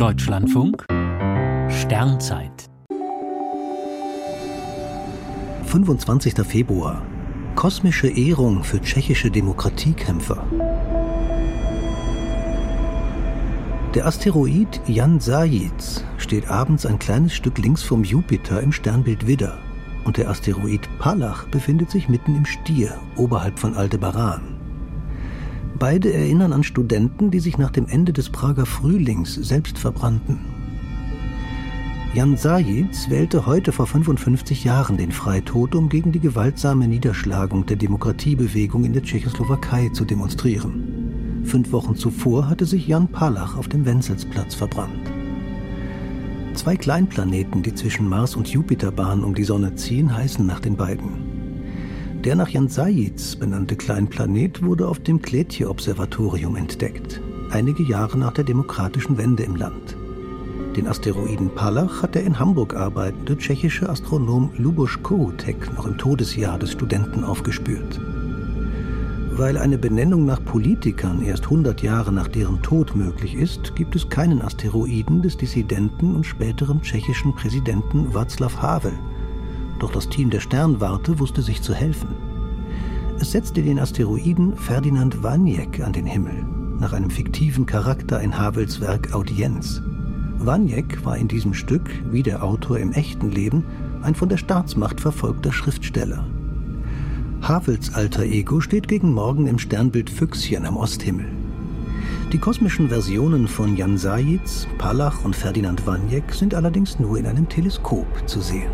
Deutschlandfunk Sternzeit 25. Februar Kosmische Ehrung für tschechische Demokratiekämpfer. Der Asteroid Jan Sajitz steht abends ein kleines Stück links vom Jupiter im Sternbild Widder und der Asteroid Palach befindet sich mitten im Stier oberhalb von Aldebaran. Beide erinnern an Studenten, die sich nach dem Ende des Prager Frühlings selbst verbrannten. Jan Sajitz wählte heute vor 55 Jahren den Freitod, um gegen die gewaltsame Niederschlagung der Demokratiebewegung in der Tschechoslowakei zu demonstrieren. Fünf Wochen zuvor hatte sich Jan Palach auf dem Wenzelsplatz verbrannt. Zwei Kleinplaneten, die zwischen Mars und Jupiter Bahn um die Sonne ziehen, heißen nach den beiden. Der nach Jan Sajitz benannte Kleinplanet wurde auf dem Kletje-Observatorium entdeckt, einige Jahre nach der demokratischen Wende im Land. Den Asteroiden Palach hat der in Hamburg arbeitende tschechische Astronom Luboš Kohoutek noch im Todesjahr des Studenten aufgespürt. Weil eine Benennung nach Politikern erst 100 Jahre nach deren Tod möglich ist, gibt es keinen Asteroiden des Dissidenten und späteren tschechischen Präsidenten Václav Havel, doch das Team der Sternwarte wusste sich zu helfen. Es setzte den Asteroiden Ferdinand Waniek an den Himmel, nach einem fiktiven Charakter in Havels Werk Audienz. Waniek war in diesem Stück, wie der Autor im echten Leben, ein von der Staatsmacht verfolgter Schriftsteller. Havels alter Ego steht gegen Morgen im Sternbild Füchschen am Osthimmel. Die kosmischen Versionen von Jan Sajitz, Palach und Ferdinand Waniek sind allerdings nur in einem Teleskop zu sehen.